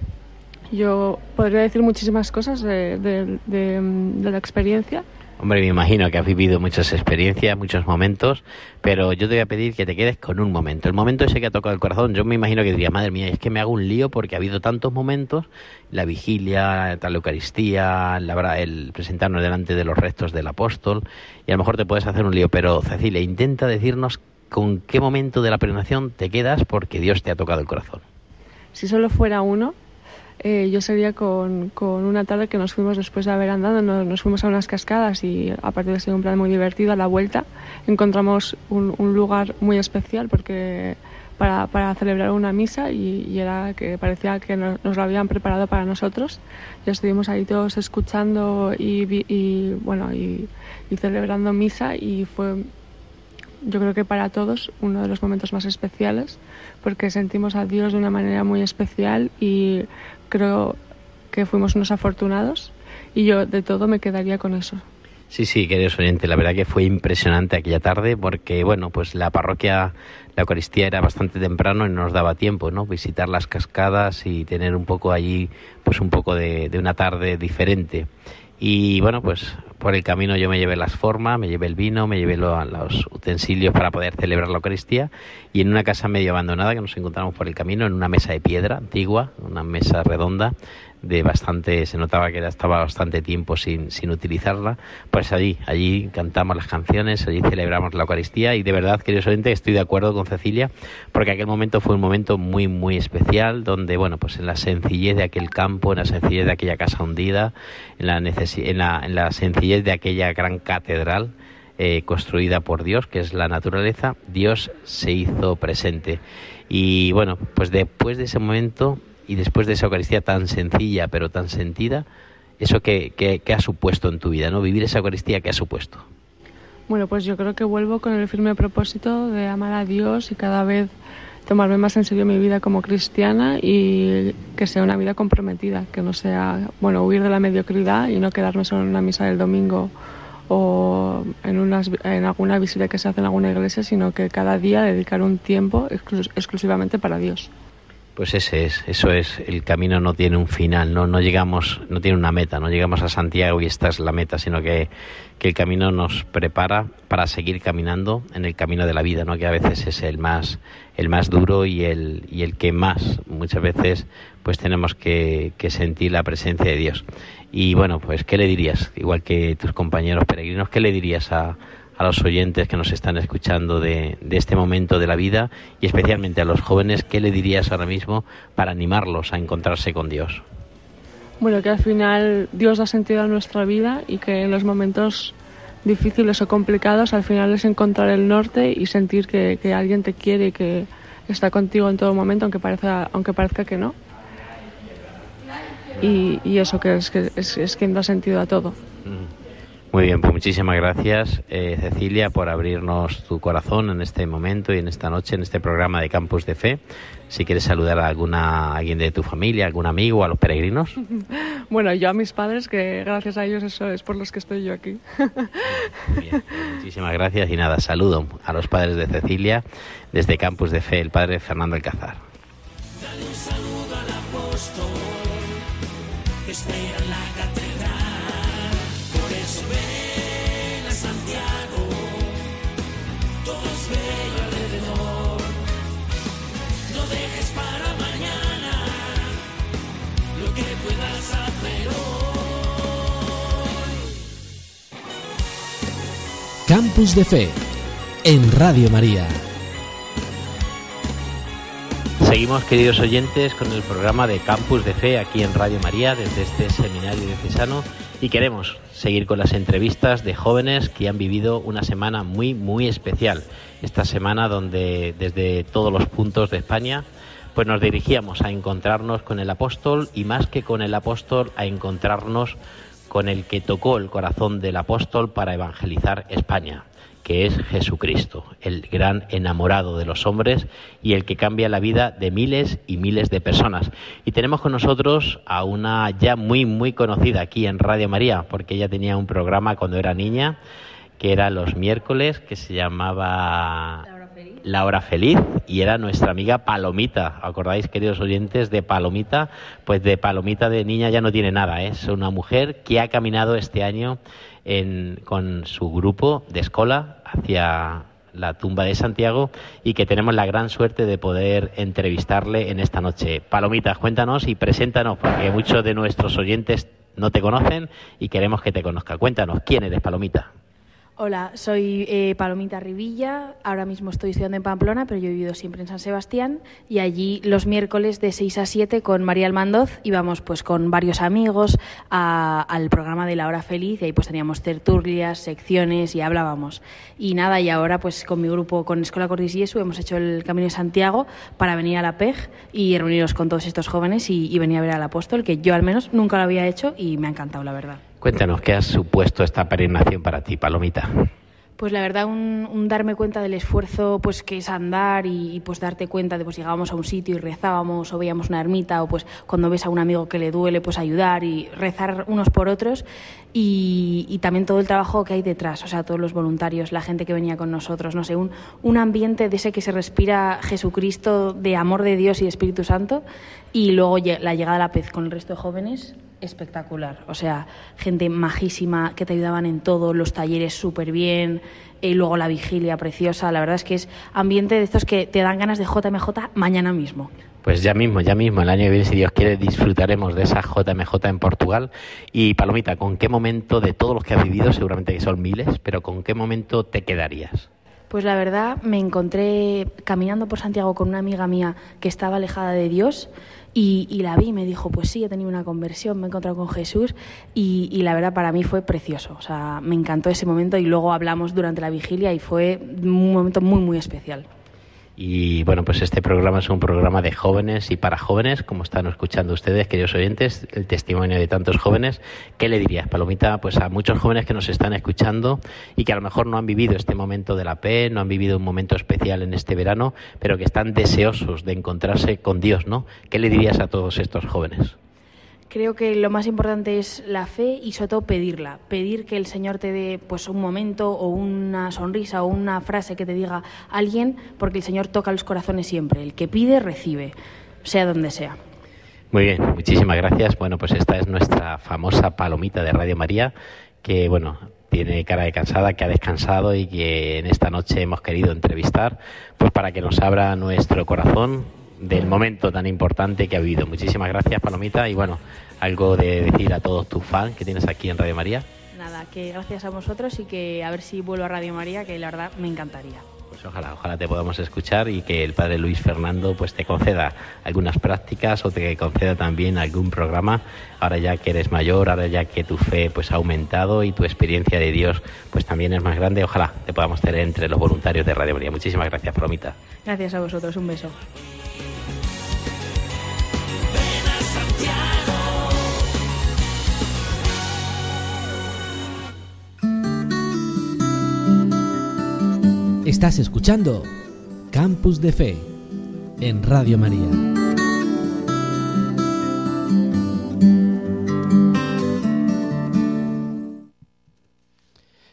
Yo podría decir muchísimas cosas de, de, de, la experiencia. Hombre, me imagino que has vivido muchas experiencias, muchos momentos, pero yo te voy a pedir que te quedes con un momento. El momento ese que ha tocado el corazón, yo me imagino que diría, madre mía, es que me hago un lío porque ha habido tantos momentos, la vigilia, la Eucaristía, la, el presentarnos delante de los restos del apóstol, y a lo mejor te puedes hacer un lío, pero Cecilia, intenta decirnos con qué momento de la peregrinación te quedas porque Dios te ha tocado el corazón. Si solo fuera uno, eh, yo sería con, con, una tarde que nos fuimos después de haber andado, nos, fuimos a unas cascadas y aparte de ser un plan muy divertido, a la vuelta encontramos un, un lugar muy especial porque para, para, celebrar una misa y, era que parecía que nos, lo habían preparado para nosotros. Y estuvimos ahí todos escuchando y, y bueno y, y celebrando misa y fue yo creo que para todos uno de los momentos más especiales porque sentimos a Dios de una manera muy especial y creo que fuimos unos afortunados y yo de todo me quedaría con eso. Sí, sí, queridos oyentes, la verdad que fue impresionante aquella tarde porque, bueno, pues la parroquia, la Eucaristía era bastante temprano y no nos daba tiempo, ¿no? Visitar las cascadas y tener un poco allí, pues un poco de, de una tarde diferente. Y bueno, pues por el camino yo me llevé las formas, me llevé el vino, me llevé los utensilios para poder celebrar la Eucaristía y en una casa medio abandonada que nos encontramos por el camino, en una mesa de piedra antigua, una mesa redonda, de bastante, se notaba que estaba bastante tiempo sin, sin utilizarla, pues allí, allí cantamos las canciones, allí celebramos la Eucaristía y de verdad, queridos oyentes, estoy de acuerdo con Cecilia, porque aquel momento fue un momento muy, muy especial, donde, bueno, pues en la sencillez de aquel campo, en la sencillez de aquella casa hundida, en la, en la, en la sencillez de aquella gran catedral, eh, construida por Dios, que es la naturaleza, Dios se hizo presente. Y bueno, pues después de ese momento y después de esa Eucaristía tan sencilla pero tan sentida, ¿eso qué, qué, ha supuesto en tu vida? ¿no? Vivir esa Eucaristía, ¿qué ha supuesto? Bueno, pues yo creo que vuelvo con el firme propósito de amar a Dios y cada vez tomarme más en serio mi vida como cristiana y que sea una vida comprometida, que no sea, bueno, huir de la mediocridad y no quedarme solo en una misa del domingo o en, unas, en alguna visita que se hace en alguna iglesia, sino que cada día dedicar un tiempo exclusivamente para Dios. Pues ese es, eso es, el camino no tiene un final, no, no llegamos, no tiene una meta, no llegamos a Santiago y esta es la meta, sino que, que el camino nos prepara para seguir caminando en el camino de la vida, ¿no? que a veces es el más, el más duro y el, y el que más muchas veces pues tenemos que, que sentir la presencia de Dios. Y bueno, pues ¿qué le dirías? Igual que tus compañeros peregrinos, ¿qué le dirías a, a los oyentes que nos están escuchando de, de, este momento de la vida y especialmente a los jóvenes, ¿qué le dirías ahora mismo para animarlos a encontrarse con Dios? Bueno, que al final Dios da sentido a nuestra vida y que en los momentos difíciles o complicados al final es encontrar el norte y sentir que, que alguien te quiere y que está contigo en todo momento, aunque parezca, aunque parezca que no. Y, y eso que es, que es, es quien da sentido a todo. Muy bien, pues muchísimas gracias eh, Cecilia por abrirnos tu corazón en este momento y en esta noche en este programa de Campus de Fe. Si quieres saludar a alguna a alguien de tu familia, algún amigo, a los peregrinos. [laughs] Bueno, yo a mis padres que gracias a ellos eso es por los que estoy yo aquí. Muy bien, pues muchísimas gracias y nada, saludo a los padres de Cecilia desde Campus de Fe, el padre Fernando Alcázar. Dale un saludo a la apóstol en la Campus de Fe en Radio María. Seguimos, queridos oyentes, con el programa de Campus de Fe aquí en Radio María desde este seminario diocesano y queremos seguir con las entrevistas de jóvenes que han vivido una semana muy, muy especial. Esta semana donde desde todos los puntos de España pues nos dirigíamos a encontrarnos con el apóstol y más que con el apóstol a encontrarnos con el que tocó el corazón del apóstol para evangelizar España que es Jesucristo, el gran enamorado de los hombres y el que cambia la vida de miles y miles de personas. Y tenemos con nosotros a una ya muy, muy conocida aquí en Radio María, porque ella tenía un programa cuando era niña, que era los miércoles, que se llamaba La Hora Feliz, y era nuestra amiga Palomita. ¿Acordáis, queridos oyentes, de Palomita? Pues de Palomita de niña ya no tiene nada, ¿eh? es una mujer que ha caminado este año en, con su grupo de escola hacia la tumba de Santiago y que tenemos la gran suerte de poder entrevistarle en esta noche. Palomitas, cuéntanos y preséntanos, porque muchos de nuestros oyentes no te conocen y queremos que te conozca. Cuéntanos, ¿quién eres, Palomita? Hola, soy eh, Palomita Rivilla. Ahora mismo estoy estudiando en Pamplona, pero yo he vivido siempre en San Sebastián. Y allí los miércoles de 6 a 7 con María Almandoz íbamos pues con varios amigos a- al programa de La Hora Feliz. Y ahí pues teníamos tertulias, secciones y hablábamos. Y nada, y ahora pues con mi grupo, con Escuela Cordis Jesu, hemos hecho el Camino de Santiago para venir a la PEG y reunirnos con todos estos jóvenes y, y venir a ver al apóstol, que yo al menos nunca lo había hecho y me ha encantado, la verdad. Cuéntanos, ¿qué ha supuesto esta peregrinación para ti, Palomita? Pues la verdad, un, darme cuenta del esfuerzo pues que es andar y, pues darte cuenta de pues llegábamos a un sitio y rezábamos o veíamos una ermita o pues cuando ves a un amigo que le duele pues ayudar y rezar unos por otros y, y también todo el trabajo que hay detrás, o sea, todos los voluntarios, la gente que venía con nosotros, no sé, un, un ambiente de ese que se respira Jesucristo de amor de Dios y Espíritu Santo y luego la llegada a la pez con el resto de jóvenes espectacular. O sea, gente majísima que te ayudaban en todo, los talleres súper bien, y luego la vigilia preciosa. La verdad es que es ambiente de estos que te dan ganas de JMJ mañana mismo. Pues ya mismo, ya mismo, el año que viene, si Dios quiere, disfrutaremos de esa JMJ en Portugal. Y Palomita, ¿con qué momento de todos los que has vivido, seguramente que son miles, pero con qué momento te quedarías? Pues la verdad me encontré caminando por Santiago con una amiga mía que estaba alejada de Dios y, la vi y me dijo, pues sí, he tenido una conversión, me he encontrado con Jesús y, y la verdad para mí fue precioso. O sea, me encantó ese momento y luego hablamos durante la vigilia y fue un momento muy, muy especial. Y bueno, pues este programa es un programa de jóvenes y para jóvenes, como están escuchando ustedes, queridos oyentes, el testimonio de tantos jóvenes. ¿Qué le dirías, Palomita, pues a muchos jóvenes que nos están escuchando y que a lo mejor no han vivido este momento de la P, no han vivido un momento especial en este verano, pero que están deseosos de encontrarse con Dios, ¿no? ¿Qué le dirías a todos estos jóvenes? Creo que lo más importante es la fe y sobre todo pedirla. Pedir que el Señor te dé pues un momento o una sonrisa o una frase que te diga alguien, porque el Señor toca los corazones siempre. El que pide, recibe, sea donde sea. Muy bien, muchísimas gracias. Bueno, pues esta es nuestra famosa palomita de Radio María, que bueno, tiene cara de cansada, que ha descansado y que en esta noche hemos querido entrevistar, pues para que nos abra nuestro corazón del momento tan importante que ha vivido. Muchísimas gracias, Palomita, y bueno, algo de decir a todos tus fans que tienes aquí en Radio María. Nada, que gracias a vosotros y que a ver si vuelvo a Radio María, que la verdad me encantaría. Pues ojalá, ojalá te podamos escuchar y que el padre Luis Fernando pues te conceda algunas prácticas o te conceda también algún programa ahora ya que eres mayor, ahora ya que tu fe pues ha aumentado y tu experiencia de Dios pues también es más grande, ojalá te podamos tener entre los voluntarios de Radio María. Muchísimas gracias, Promita. Gracias a vosotros, un beso. Estás escuchando Campus de Fe en Radio María.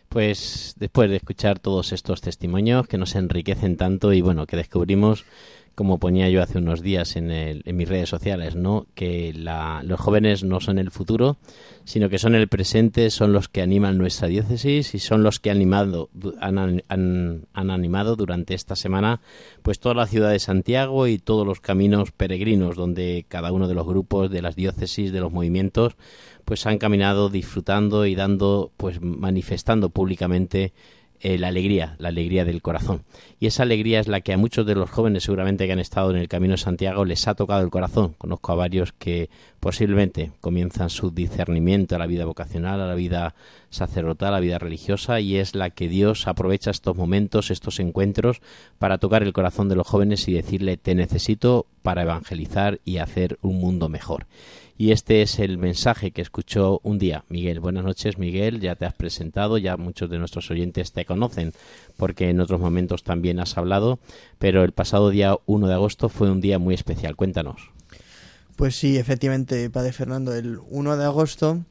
Pues después de escuchar todos estos testimonios que nos enriquecen tanto y bueno, que descubrimos como ponía yo hace unos días en, el, en mis redes sociales, ¿no? Que la, los jóvenes no son el futuro, sino que son el presente, son los que animan nuestra diócesis y son los que han animado, han, han, han animado durante esta semana pues toda la ciudad de Santiago y todos los caminos peregrinos donde cada uno de los grupos de las diócesis, de los movimientos, pues han caminado disfrutando y dando, pues manifestando públicamente eh, la alegría, la alegría del corazón. Y esa alegría es la que a muchos de los jóvenes seguramente que han estado en el Camino de Santiago les ha tocado el corazón. Conozco a varios que posiblemente comienzan su discernimiento a la vida vocacional, a la vida sacerdotal, a la vida religiosa y es la que Dios aprovecha estos momentos, estos encuentros para tocar el corazón de los jóvenes y decirle te necesito para evangelizar y hacer un mundo mejor. Y este es el mensaje que escuchó un día Miguel. Buenas noches, Miguel. Ya te has presentado, ya muchos de nuestros oyentes te conocen porque en otros momentos también has hablado, pero el pasado día 1 de agosto fue un día muy especial. Cuéntanos. Pues sí, efectivamente, Padre Fernando, el 1 de agosto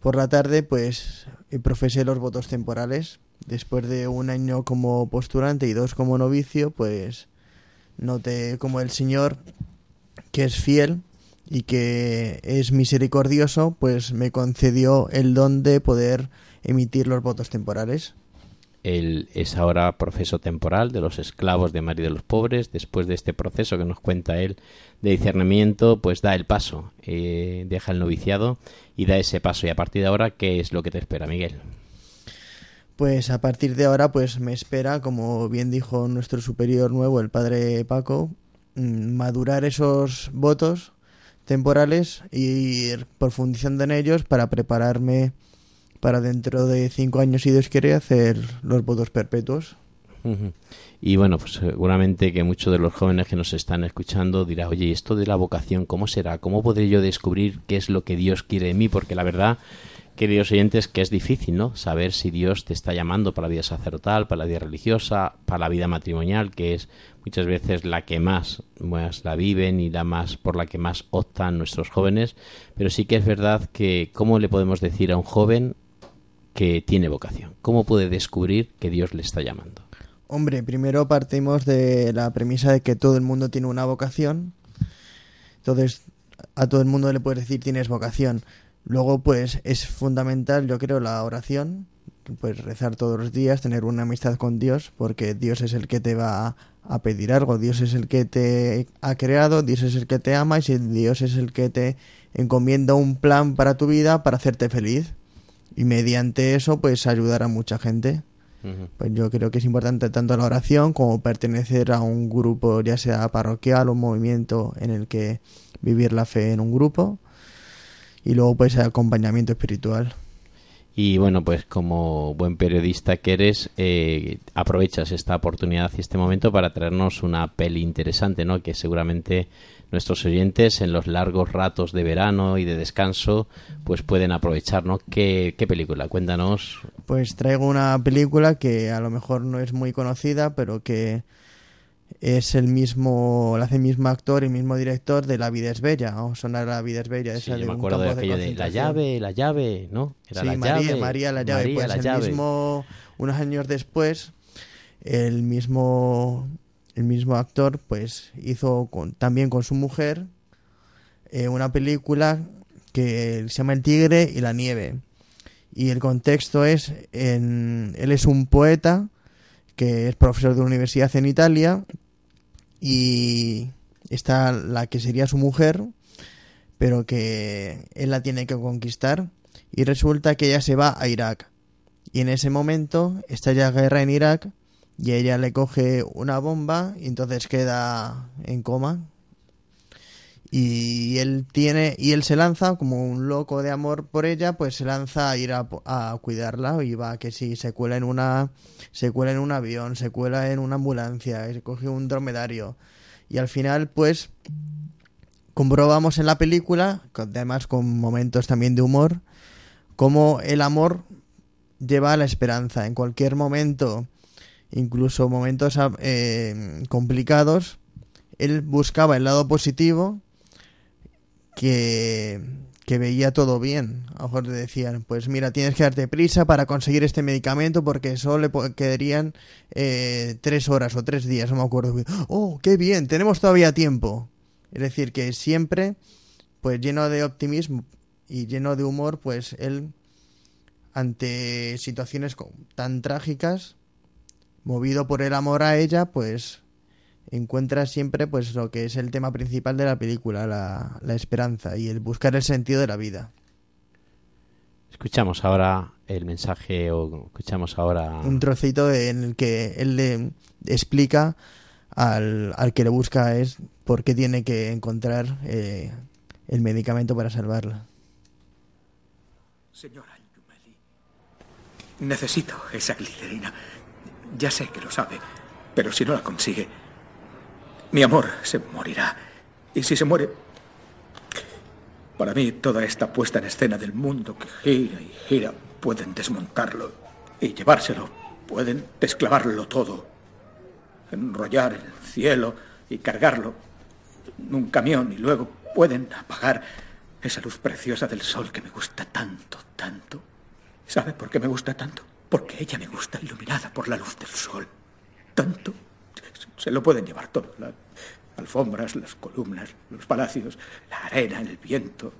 por la tarde pues profesé los votos temporales. Después de un año como postulante y dos como novicio, pues noté como el Señor, que es fiel, y que es misericordioso, pues me concedió el don de poder emitir los votos temporales. Él es ahora profeso temporal de los esclavos de María de los Pobres. Después de este proceso que nos cuenta él de discernimiento, pues da el paso, eh, deja el noviciado y da ese paso. Y a partir de ahora, ¿qué es lo que te espera, Miguel? Pues a partir de ahora, pues me espera, como bien dijo nuestro superior nuevo, el padre Paco, mm, madurar esos votos temporales y ir profundizando en ellos para prepararme para dentro de cinco años, si Dios quiere, hacer los votos perpetuos. Y bueno, pues seguramente que muchos de los jóvenes que nos están escuchando dirán, oye, esto de la vocación, ¿cómo será? ¿Cómo podré yo descubrir qué es lo que Dios quiere de mí? Porque la verdad queridos oyentes, que es difícil, ¿no? Saber si Dios te está llamando para la vida sacerdotal, para la vida religiosa, para la vida matrimonial, que es muchas veces la que más, la viven y la más por la que más optan nuestros jóvenes. Pero sí que es verdad que cómo le podemos decir a un joven que tiene vocación, cómo puede descubrir que Dios le está llamando. Hombre, primero partimos de la premisa de que todo el mundo tiene una vocación. Entonces, a todo el mundo le puedes decir tienes vocación Luego, pues es fundamental, yo creo, la oración, pues rezar todos los días, tener una amistad con Dios, porque Dios es el que te va a pedir algo, Dios es el que te ha creado, Dios es el que te ama y si Dios es el que te encomienda un plan para tu vida para hacerte feliz. Y mediante eso, pues ayudar a mucha gente. Pues yo creo que es importante tanto la oración como pertenecer a un grupo, ya sea parroquial o un movimiento en el que vivir la fe en un grupo y luego pues el acompañamiento espiritual. Y bueno, pues como buen periodista que eres, eh, aprovechas esta oportunidad y este momento para traernos una peli interesante, ¿no? Que seguramente nuestros oyentes en los largos ratos de verano y de descanso, pues pueden aprovechar, ¿no? ¿Qué, qué película? Cuéntanos. Pues traigo una película que a lo mejor no es muy conocida, pero que es el mismo, lo hace el mismo actor el mismo director de La vida es bella, o sonar La vida es bella. Esa de me acuerdo de aquello de, La llave, La llave, ¿no? Era sí, María, María La llave. pues el mismo, unos años después, el mismo, el mismo actor pues hizo con, también con su mujer eh, una película que se llama El tigre y la nieve. Y el contexto es, en, él es un poeta que es profesor de universidad en Italia y está la que sería su mujer, pero que él la tiene que conquistar y resulta que ella se va a Irak. Y en ese momento estalla guerra en Irak y ella le coge una bomba y entonces queda en coma y él tiene y él se lanza como un loco de amor por ella pues se lanza a ir a, cuidarla y va que si se cuela en una se cuela en un avión se cuela en una ambulancia se coge un dromedario. Y al final pues comprobamos en la película además con momentos también de humor cómo el amor lleva a la esperanza. En cualquier momento incluso momentos eh, complicados él buscaba el lado positivo que, veía todo bien. A lo mejor le decían, pues mira, tienes que darte prisa para conseguir este medicamento porque solo le quedarían eh, tres horas o tres días, no me acuerdo. ¡Oh, qué bien! Tenemos todavía tiempo. Es decir, que siempre, pues lleno de optimismo y lleno de humor, pues él, ante situaciones tan trágicas, movido por el amor a ella, pues encuentra siempre pues lo que es el tema principal de la película, la, la esperanza y el buscar el sentido de la vida. Escuchamos ahora el mensaje o escuchamos ahora... Un trocito en el que él le explica al, al que le busca es por qué tiene que encontrar eh, el medicamento para salvarla. Señora Yumeli, necesito esa glicerina. Ya sé que lo sabe, pero si no la consigue, mi amor se morirá. Y si se muere, para mí toda esta puesta en escena del mundo que gira y gira, pueden desmontarlo y llevárselo, pueden desclavarlo todo, enrollar el cielo y cargarlo en un camión y luego pueden apagar esa luz preciosa del sol que me gusta tanto, tanto. ¿Sabe por qué me gusta tanto? Porque ella me gusta iluminada por la luz del sol. Tanto. Se lo pueden llevar todo. Las alfombras, las columnas, los palacios, la arena, el viento,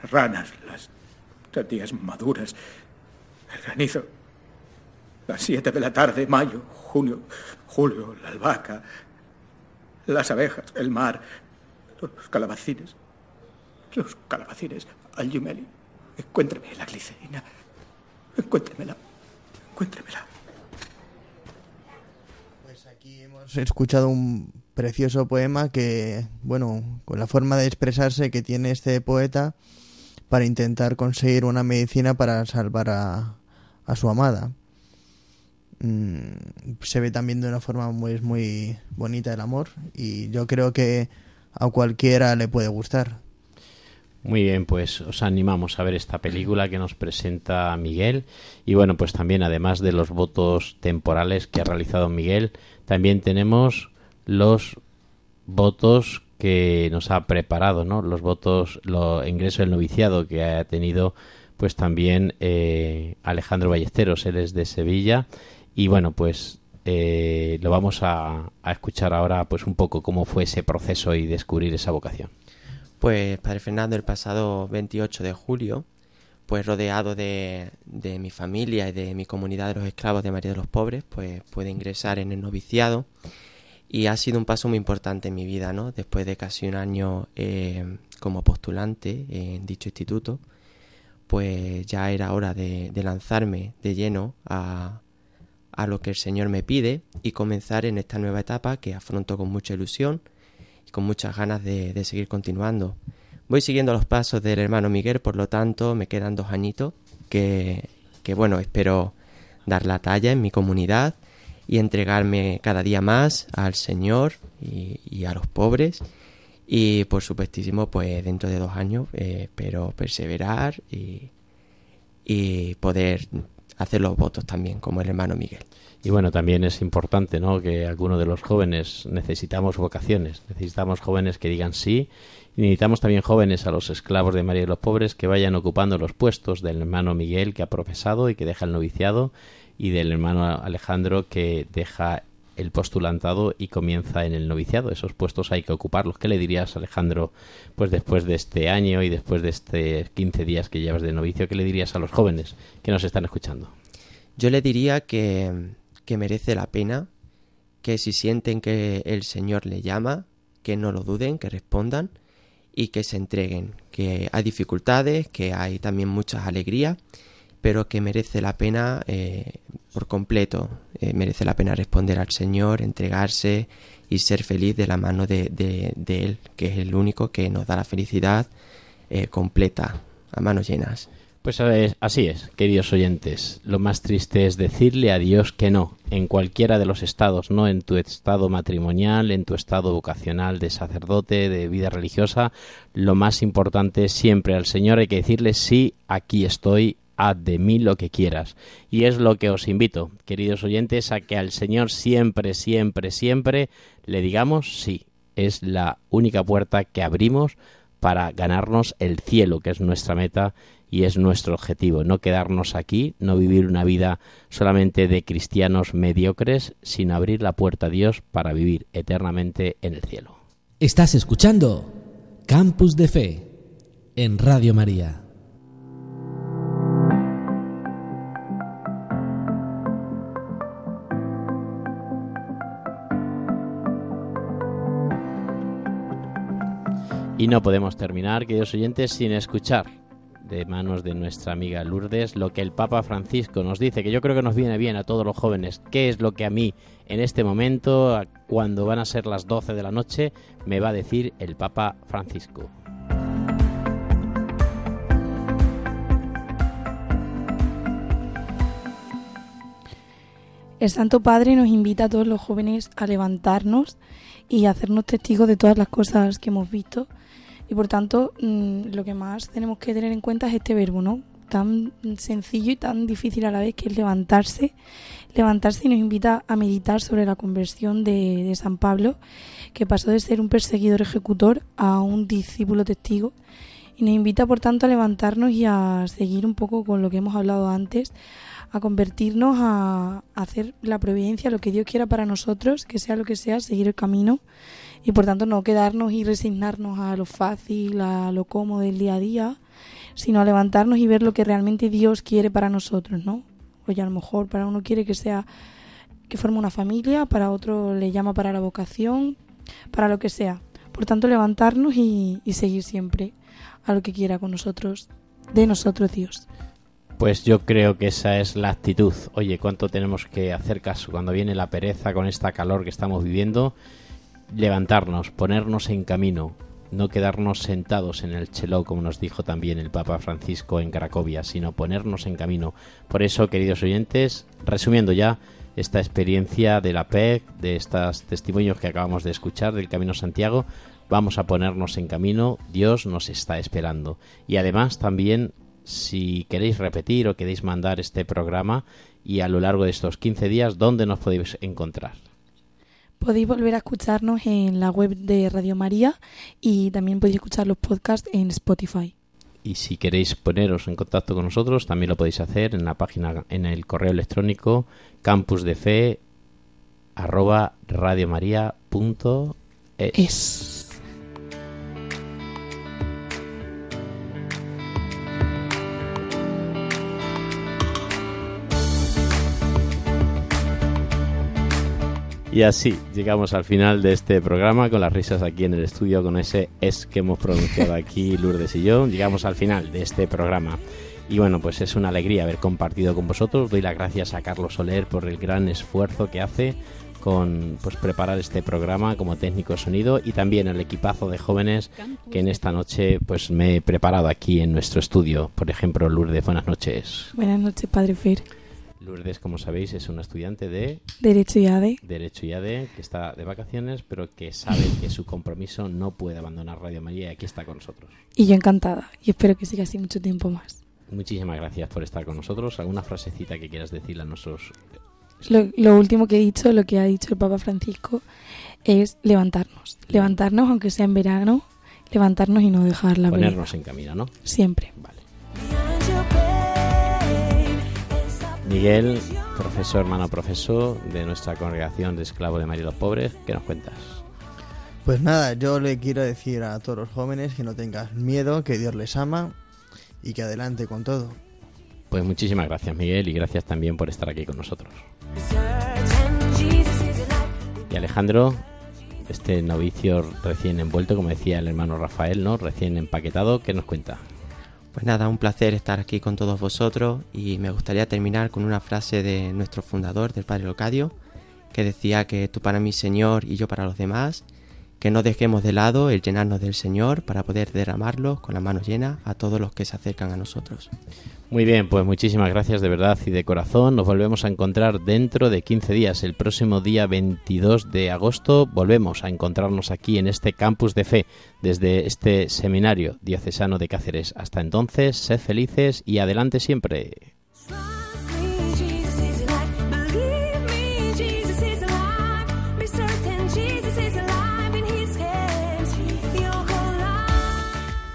las ranas, las sandías maduras, el granizo. Las siete de la tarde, mayo, junio, julio, la albahaca, las abejas, el mar, los calabacines. Los calabacines, al Yumeli. Encuéntreme la glicerina. Encuéntremela. Encuéntremela. Hemos escuchado un precioso poema que, bueno, con la forma de expresarse que tiene este poeta para intentar conseguir una medicina para salvar a, a su amada. Mm, se ve también de una forma muy, muy bonita el amor y yo creo que a cualquiera le puede gustar. Muy bien, pues os animamos a ver esta película que nos presenta Miguel. Y bueno, pues también además de los votos temporales que ha realizado Miguel, también tenemos los votos que nos ha preparado, ¿no? Los votos, lo ingreso del noviciado que ha tenido pues también eh, Alejandro Ballesteros, él es de Sevilla. Y bueno, pues eh, lo vamos a, a escuchar ahora pues un poco cómo fue ese proceso y descubrir esa vocación. Pues Padre Fernando, el pasado 28 de julio, pues rodeado de, de mi familia y de mi comunidad de los esclavos de María de los Pobres, pues pude ingresar en el noviciado y ha sido un paso muy importante en mi vida, ¿no? Después de casi un año eh, como postulante en dicho instituto, pues ya era hora de, de lanzarme de lleno a, a lo que el Señor me pide y comenzar en esta nueva etapa que afronto con mucha ilusión con muchas ganas de, seguir continuando. Voy siguiendo los pasos del hermano Miguel, por lo tanto me quedan dos añitos que, que bueno, espero dar la talla en mi comunidad y entregarme cada día más al Señor y, y a los pobres. Y por supuestísimo, pues dentro de dos años eh, espero perseverar y, y poder hacer los votos también, como el hermano Miguel. Y bueno, también es importante, ¿no? Que algunos de los jóvenes necesitamos vocaciones, necesitamos jóvenes que digan sí, y necesitamos también jóvenes a los esclavos de María y los pobres que vayan ocupando los puestos del hermano Miguel que ha profesado y que deja el noviciado, y del hermano Alejandro que deja el postulantado y comienza en el noviciado. Esos puestos hay que ocuparlos. ¿Qué le dirías, Alejandro, pues después de este año y después de este 15 días que llevas de novicio, qué le dirías a los jóvenes que nos están escuchando? Yo le diría que, que merece la pena, que si sienten que el Señor le llama, que no lo duden, que respondan y que se entreguen, que hay dificultades, que hay también muchas alegrías, pero que merece la pena eh, por completo, eh, merece la pena responder al Señor, entregarse y ser feliz de la mano de, de, Él, que es el único que nos da la felicidad eh, completa, a manos llenas. Pues así es, queridos oyentes. Lo más triste es decirle a Dios que no, en cualquiera de los estados, no en tu estado matrimonial, en tu estado vocacional de sacerdote, de vida religiosa. Lo más importante es siempre al Señor hay que decirle sí, aquí estoy, haz de mí lo que quieras. Y es lo que os invito, queridos oyentes, a que al Señor siempre, siempre, siempre le digamos sí. Es la única puerta que abrimos para ganarnos el cielo, que es nuestra meta y es nuestro objetivo. No quedarnos aquí, no vivir una vida solamente de cristianos mediocres, sino abrir la puerta a Dios para vivir eternamente en el cielo. Estás escuchando Campus de Fe en Radio María. Y no podemos terminar, queridos oyentes, sin escuchar de manos de nuestra amiga Lourdes lo que el Papa Francisco nos dice, que yo creo que nos viene bien a todos los jóvenes. ¿Qué es lo que a mí en este momento, cuando van a ser las 12 de la noche, me va a decir el Papa Francisco? El Santo Padre nos invita a todos los jóvenes a levantarnos y a hacernos testigos de todas las cosas que hemos visto y por tanto, mm, lo que más tenemos que tener en cuenta es este verbo, ¿no? Tan sencillo y tan difícil a la vez que es levantarse. Levantarse y nos invita a meditar sobre la conversión de, de San Pablo, que pasó de ser un perseguidor ejecutor a un discípulo testigo. Y nos invita, por tanto, a levantarnos y a seguir un poco con lo que hemos hablado antes, a convertirnos, a, a hacer la providencia, lo que Dios quiera para nosotros, que sea lo que sea, seguir el camino y por tanto no quedarnos y resignarnos a lo fácil, a lo cómodo del día a día, sino a levantarnos y ver lo que realmente Dios quiere para nosotros, ¿no? Oye, a lo mejor para uno quiere que sea que forme una familia, para otro le llama para la vocación, para lo que sea. Por tanto, levantarnos y, y seguir siempre a lo que quiera con nosotros, de nosotros Dios. Pues yo creo que esa es la actitud. Oye, ¿cuánto tenemos que hacer caso cuando viene la pereza con esta calor que estamos viviendo? Levantarnos, ponernos en camino, no quedarnos sentados en el chelo, como nos dijo también el Papa Francisco en Cracovia, sino ponernos en camino. Por eso, queridos oyentes, resumiendo ya esta experiencia de la PEC, de estos testimonios que acabamos de escuchar del Camino Santiago, vamos a ponernos en camino, Dios nos está esperando. Y además también, si queréis repetir o queréis mandar este programa y a lo largo de estos 15 días, ¿dónde nos podéis encontrar? Podéis volver a escucharnos en la web de Radio María y también podéis escuchar los podcasts en Spotify. Y si queréis poneros en contacto con nosotros, también lo podéis hacer en la página, en el correo electrónico campusdefe arroba Es. Y así llegamos al final de este programa con las risas aquí en el estudio, con ese es que hemos pronunciado aquí [laughs] Lourdes y yo. Llegamos al final de este programa. Y bueno, pues es una alegría haber compartido con vosotros. Doy las gracias a Carlos Soler por el gran esfuerzo que hace con pues preparar este programa como técnico de sonido y también el equipazo de jóvenes que en esta noche pues me he preparado aquí en nuestro estudio. Por ejemplo, Lourdes, buenas noches. Buenas noches, Padre Fer. Lourdes, como sabéis, es una estudiante de Derecho y ADE. Derecho y ADE, que está de vacaciones, pero que sabe que su compromiso no puede abandonar Radio María y aquí está con nosotros. Y yo encantada, y espero que siga así mucho tiempo más. Muchísimas gracias por estar con nosotros. ¿Alguna frasecita que quieras decirle a nuestros... Lo, lo último que he dicho, lo que ha dicho el Papa Francisco, es levantarnos. Levantarnos, aunque sea en verano, levantarnos y no dejar la Ponernos en camino, ¿no? Siempre. Vale. Miguel, profesor, hermano profesor de nuestra congregación de Esclavo de María los Pobres, ¿qué nos cuentas? Pues nada, yo le quiero decir a todos los jóvenes que no tengan miedo, que Dios les ama y que adelante con todo. Pues muchísimas gracias Miguel y gracias también por estar aquí con nosotros. Y Alejandro, este novicio recién envuelto, como decía el hermano Rafael, ¿no? Recién empaquetado, ¿qué nos cuenta? Pues nada, un placer estar aquí con todos vosotros y me gustaría terminar con una frase de nuestro fundador, del Padre Locadio, que decía que tú para mí Señor y yo para los demás, que no dejemos de lado el llenarnos del Señor para poder derramarlo con las manos llenas a todos los que se acercan a nosotros. Muy bien, pues muchísimas gracias de verdad y de corazón. Nos volvemos a encontrar dentro de 15 días. El próximo día 22 de agosto volvemos a encontrarnos aquí en este campus de fe, desde este seminario diocesano de Cáceres. Hasta entonces, sed felices y adelante siempre.